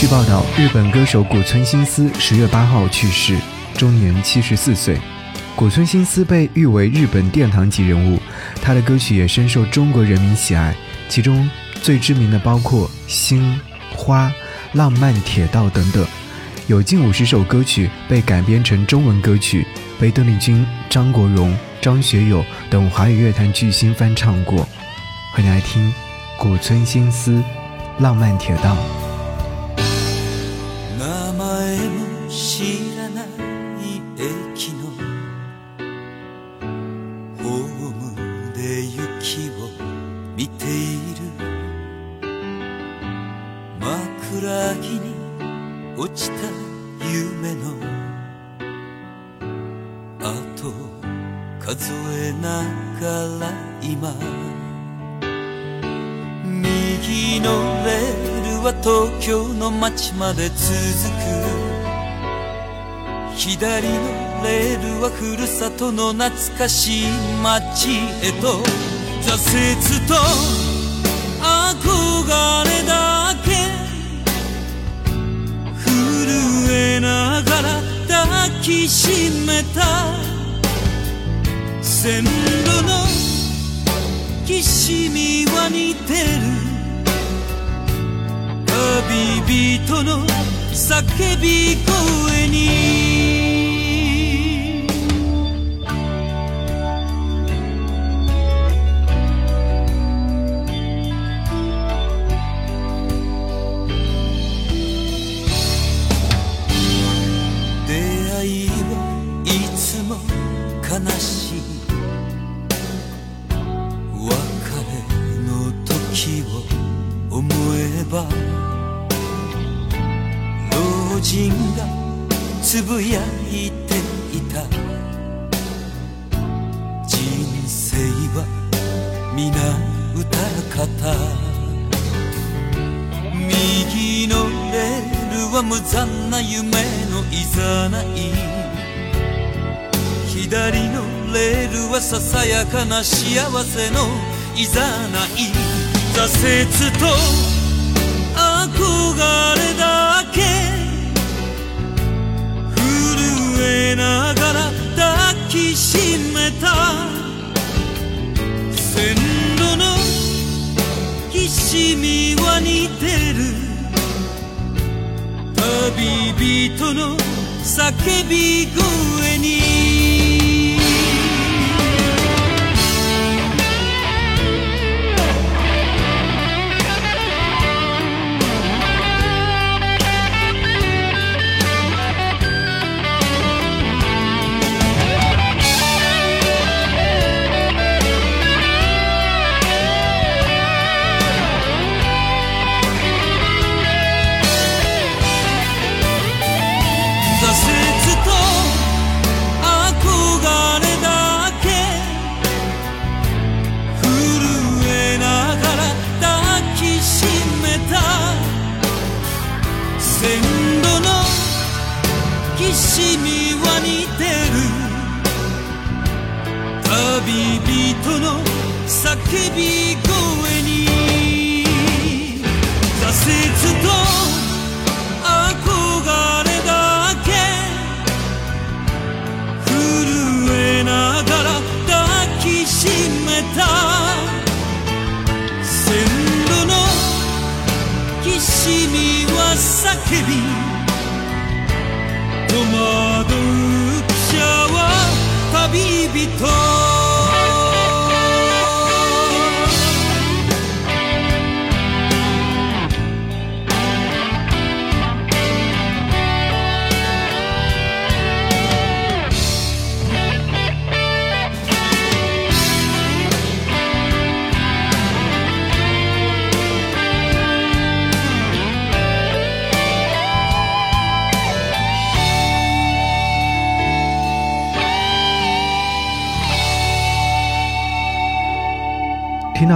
据报道，日本歌手古村新司十月八号去世，终年七十四岁。古村新司被誉为日本殿堂级人物，他的歌曲也深受中国人民喜爱，其中最知名的包括《星》《花》《浪漫铁道》等等，有近五十首歌曲被改编成中文歌曲，被邓丽君、张国荣、张学友等华语乐坛巨星翻唱过。欢迎来听古村新司《浪漫铁道》。知らない駅のホームで雪を見ている。枕木に落ちた夢のあと数えながら今。右のレールは東京の街まで続く。左のレールはふるさとの懐かしい街へと挫折と憧れだけ震えながら抱きしめた線路のきしみは似てる。旅人の叫び声に歌方。右のレールは無残な夢のいざない。左のレールはささやかな幸せのいざない。挫折と憧れだけ。震えながら抱きしめた。しみは似てる。旅人の叫び声に。人の叫び声に挫折と憧れだけ震えながら抱きしめた線路のきしみは叫び戸惑う汽車は旅人。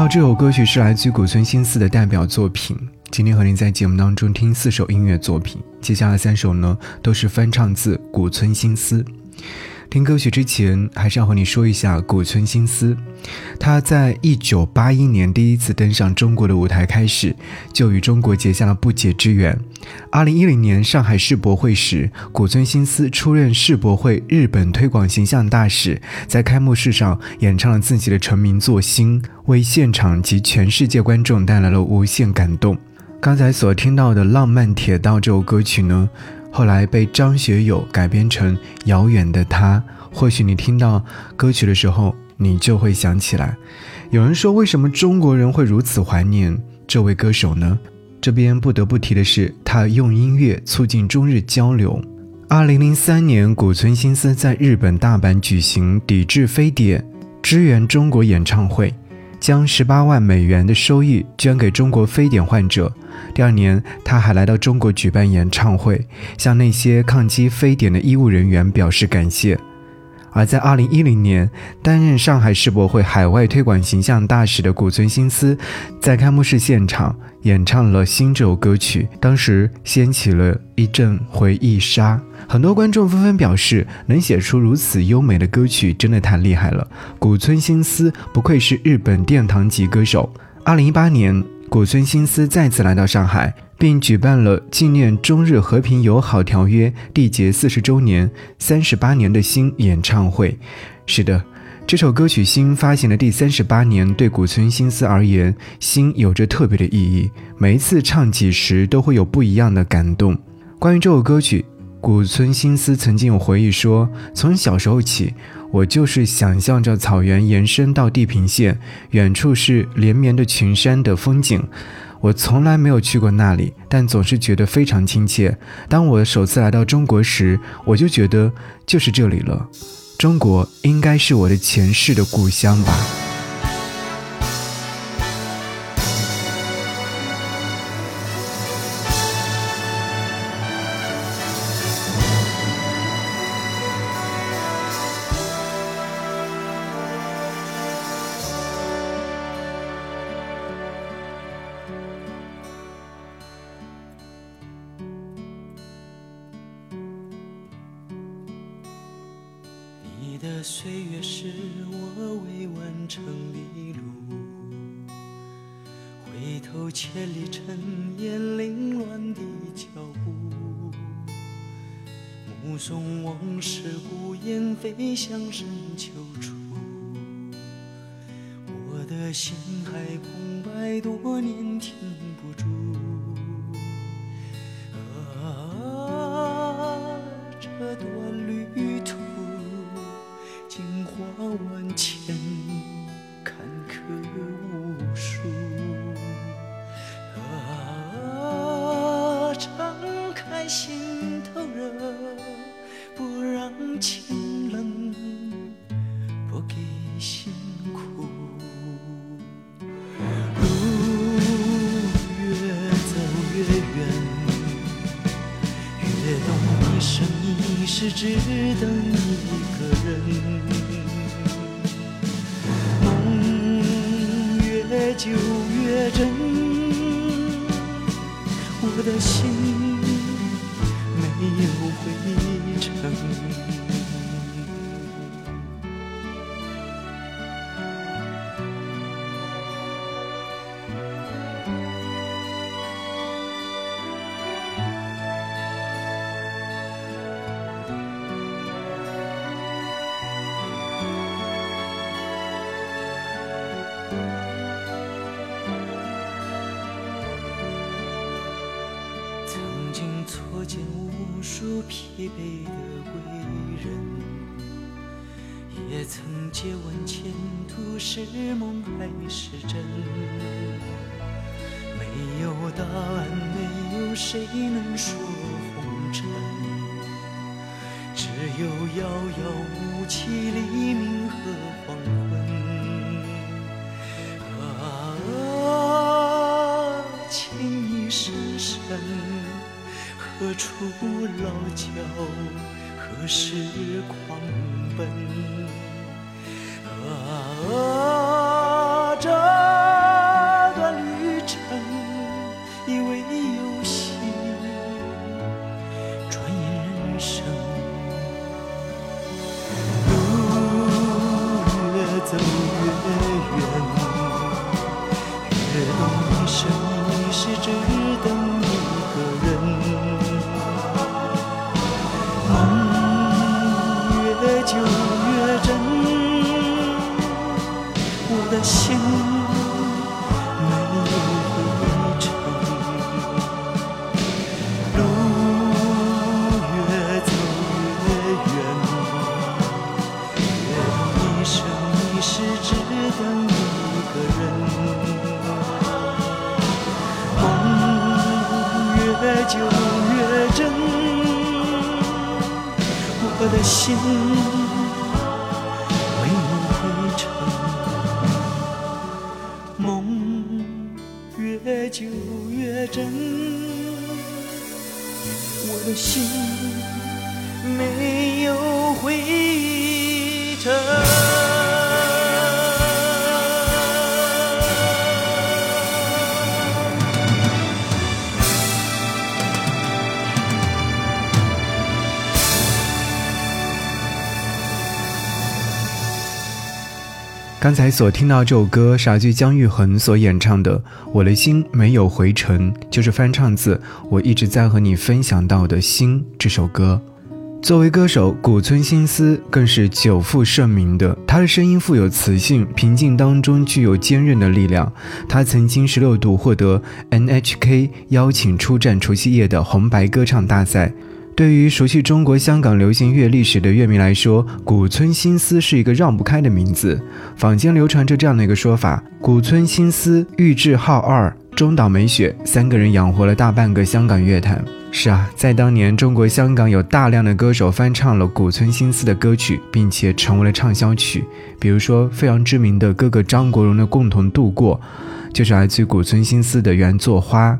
这首歌曲是来自于古村新司的代表作品。今天和您在节目当中听四首音乐作品，接下来三首呢都是翻唱自古村新司。听歌曲之前，还是要和你说一下古村新司。他在一九八一年第一次登上中国的舞台开始，就与中国结下了不解之缘。二零一零年上海世博会时，古村新司出任世博会日本推广形象大使，在开幕式上演唱了自己的成名作《星》，为现场及全世界观众带来了无限感动。刚才所听到的《浪漫铁道》这首歌曲呢？后来被张学友改编成《遥远的他》，或许你听到歌曲的时候，你就会想起来。有人说，为什么中国人会如此怀念这位歌手呢？这边不得不提的是，他用音乐促进中日交流。二零零三年，古村新司在日本大阪举行抵制非典、支援中国演唱会。将十八万美元的收益捐给中国非典患者。第二年，他还来到中国举办演唱会，向那些抗击非典的医务人员表示感谢。而在二零一零年，担任上海世博会海外推广形象大使的古村新司，在开幕式现场演唱了《新》这首歌曲，当时掀起了一阵回忆杀。很多观众纷纷表示，能写出如此优美的歌曲，真的太厉害了。古村新司不愧是日本殿堂级歌手。二零一八年，古村新司再次来到上海，并举办了纪念中日和平友好条约缔结四十周年、三十八年的新演唱会。是的，这首歌曲《新》发行的第三十八年，对古村新司而言，《新》有着特别的意义。每一次唱起时，都会有不一样的感动。关于这首歌曲。古村新司曾经有回忆说：“从小时候起，我就是想象着草原延伸到地平线，远处是连绵的群山的风景。我从来没有去过那里，但总是觉得非常亲切。当我首次来到中国时，我就觉得就是这里了。中国应该是我的前世的故乡吧。”的岁月是我未完成的路，回头千里尘烟凌乱的脚步，目送往事孤雁飞向深秋处，我的心还空白，多年停疲惫的归人，也曾借问前途是梦还是真。没有答案，没有谁能说红尘，只有遥遥无期黎明和黄昏。啊，情意深深。何处老桥？何时狂奔？啊，刚才所听到这首歌是来自姜育恒所演唱的《我的心没有回程》，就是翻唱自我一直在和你分享到的《心》这首歌。作为歌手，古村新司更是久负盛名的。他的声音富有磁性，平静当中具有坚韧的力量。他曾经十六度获得 NHK 邀请出战除夕夜的红白歌唱大赛。对于熟悉中国香港流行乐历史的乐迷来说，古村新司是一个绕不开的名字。坊间流传着这样的一个说法：古村新司、玉置浩二、中岛美雪三个人养活了大半个香港乐坛。是啊，在当年，中国香港有大量的歌手翻唱了古村新司的歌曲，并且成为了畅销曲。比如说，非常知名的哥哥张国荣的《共同度过》。就是来自于古村新司的原作《花》，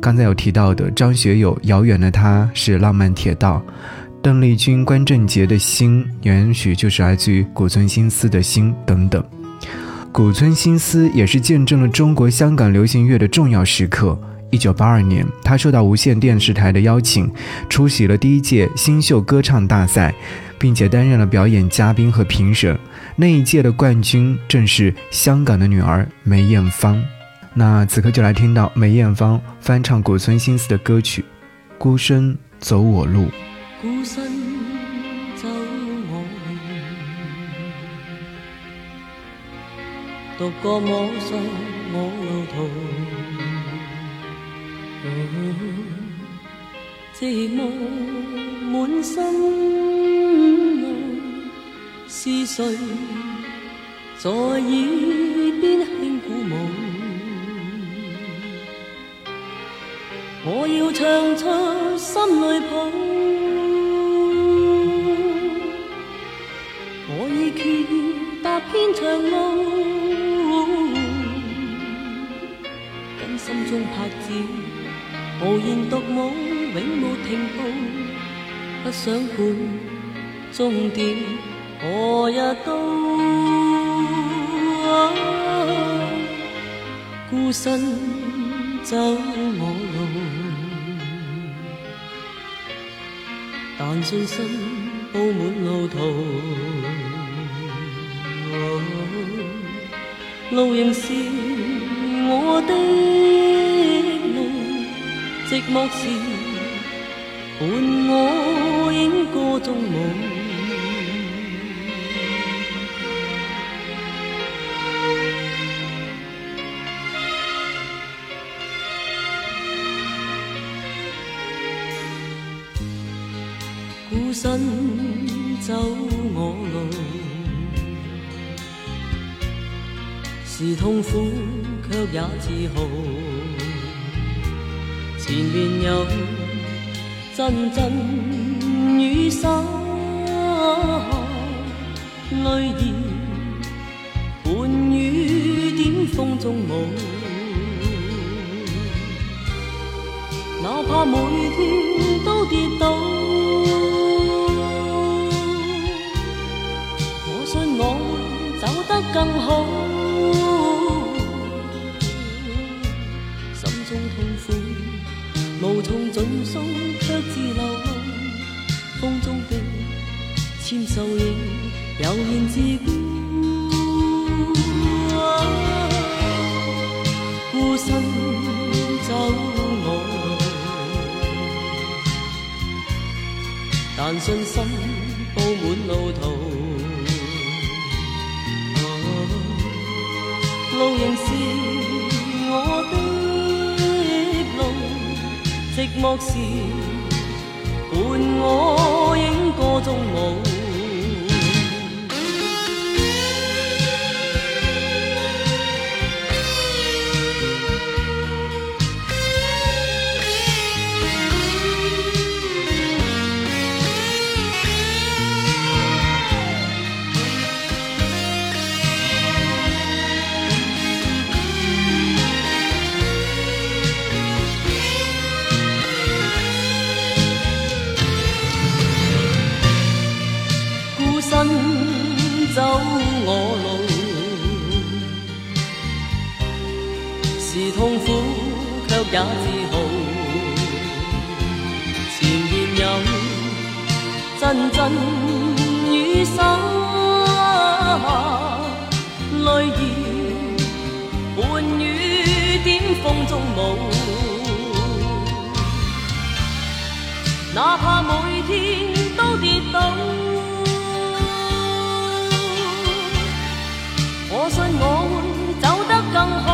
刚才有提到的张学友《遥远的他》是《浪漫铁道》，邓丽君、关正杰的心，也许就是来自于古村新司的心等等。古村新司也是见证了中国香港流行乐的重要时刻。一九八二年，他受到无线电视台的邀请，出席了第一届新秀歌唱大赛，并且担任了表演嘉宾和评审。那一届的冠军正是香港的女儿梅艳芳。那此刻就来听到梅艳芳翻唱古村新司的歌曲《孤身走我路》。孤身走我路，独个摸索我路途。寂寞满心内，是谁在耳边我要唱出心里抱，我已决意踏遍长路，跟心中拍子。无言独舞，永无停步，不想管终点何日到。孤身走信心布满路途，路仍是我的路。寂寞时，伴我影歌中舞。身走我路，是痛苦，却也自豪。前面有阵阵雨洒泪儿伴雨点风中舞，哪怕每天都跌倒，走得更好。心中痛苦无从尽诉，却自流露。风中的纤手影，悠然自顾。孤身走我路，但信心布满路途。路仍是我的路。寂寞时，伴我影歌中舞。阵阵雨洒，泪儿伴雨点风中舞。哪怕每天都跌倒，我信我会走得更好。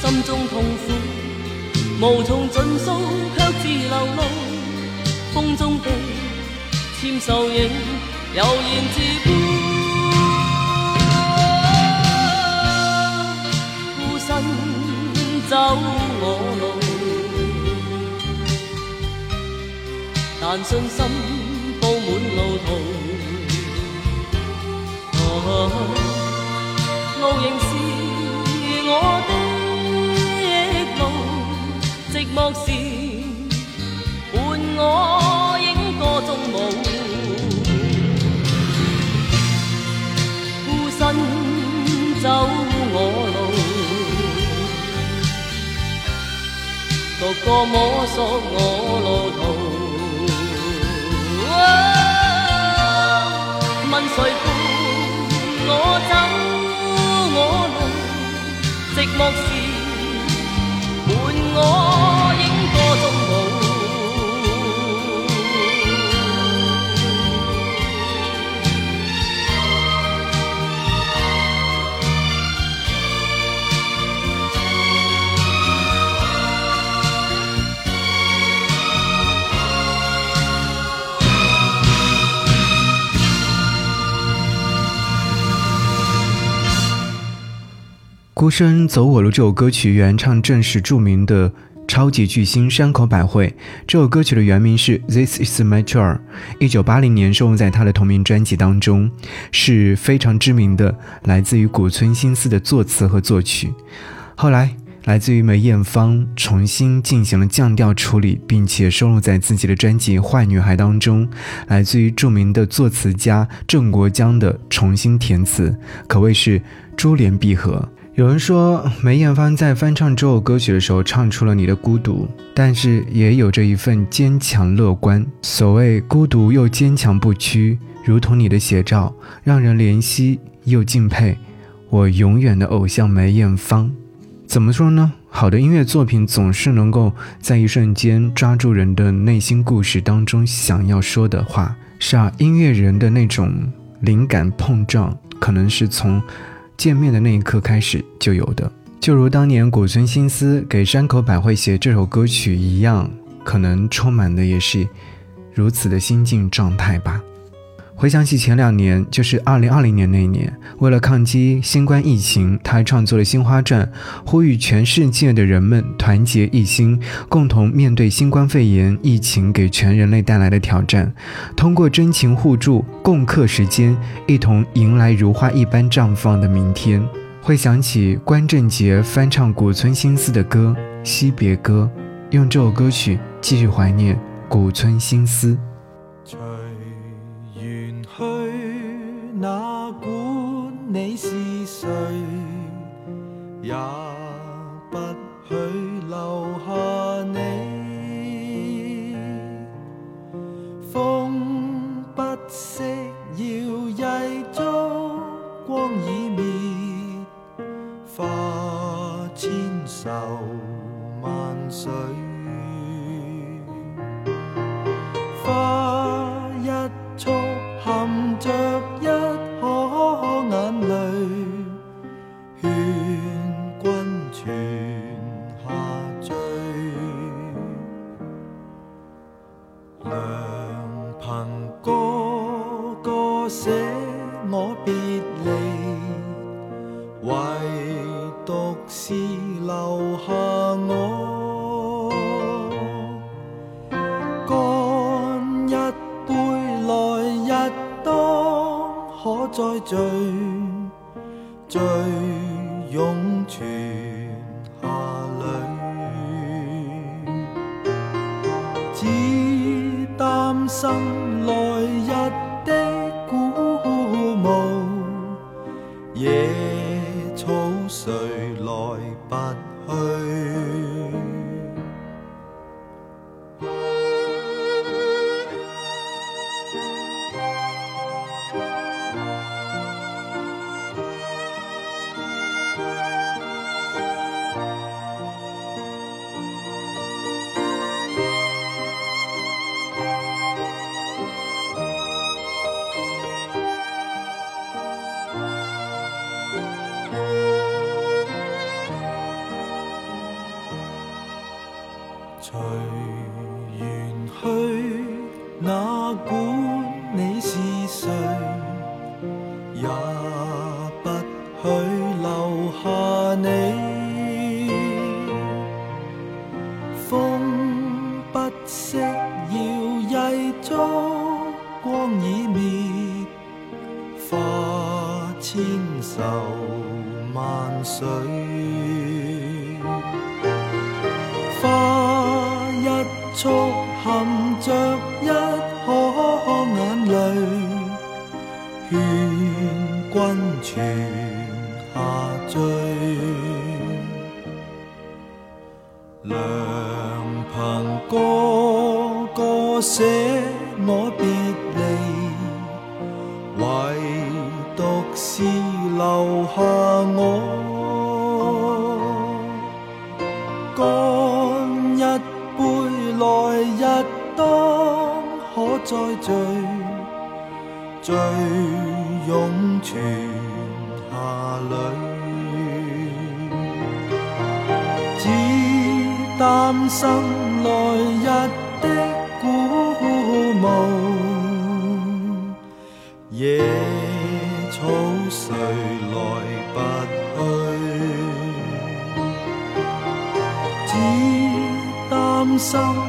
心中痛苦无从尽诉，却自流露。风中的签售影悠然自顾。孤身走我路，但信心布满路途。啊，路仍是我的。寂寞时，伴我影歌中舞，孤身走我路，独个摸索我路途。问谁伴我走我路？寂寞时，伴我。孤身走我路这首歌曲原唱正是著名的超级巨星山口百惠。这首歌曲的原名是《This Is My t o u r 一九八零年收录在他的同名专辑当中，是非常知名的，来自于古村新司的作词和作曲。后来，来自于梅艳芳重新进行了降调处理，并且收录在自己的专辑《坏女孩》当中。来自于著名的作词家郑国江的重新填词，可谓是珠联璧合。有人说，梅艳芳在翻唱这首歌曲的时候，唱出了你的孤独，但是也有着一份坚强乐观。所谓孤独又坚强不屈，如同你的写照，让人怜惜又敬佩。我永远的偶像梅艳芳，怎么说呢？好的音乐作品总是能够在一瞬间抓住人的内心故事当中想要说的话。是啊，音乐人的那种灵感碰撞，可能是从。见面的那一刻开始就有的，就如当年古村新司给山口百惠写这首歌曲一样，可能充满的也是如此的心境状态吧。回想起前两年，就是二零二零年那一年，为了抗击新冠疫情，他还创作了《新花传》，呼吁全世界的人们团结一心，共同面对新冠肺炎疫情给全人类带来的挑战，通过真情互助，共克时艰，一同迎来如花一般绽放的明天。会想起关正杰翻唱古村新司的歌《惜别歌》，用这首歌曲继续怀念古村新司。你是谁？也不许留下唯独是留下我。干一杯来日当，可再聚，聚。千愁万绪。花一束含着一颗眼泪，劝君泉下醉。良朋个个舍再聚，醉涌泉下里。只担心来日的古墓，野草谁来拔去？只担心。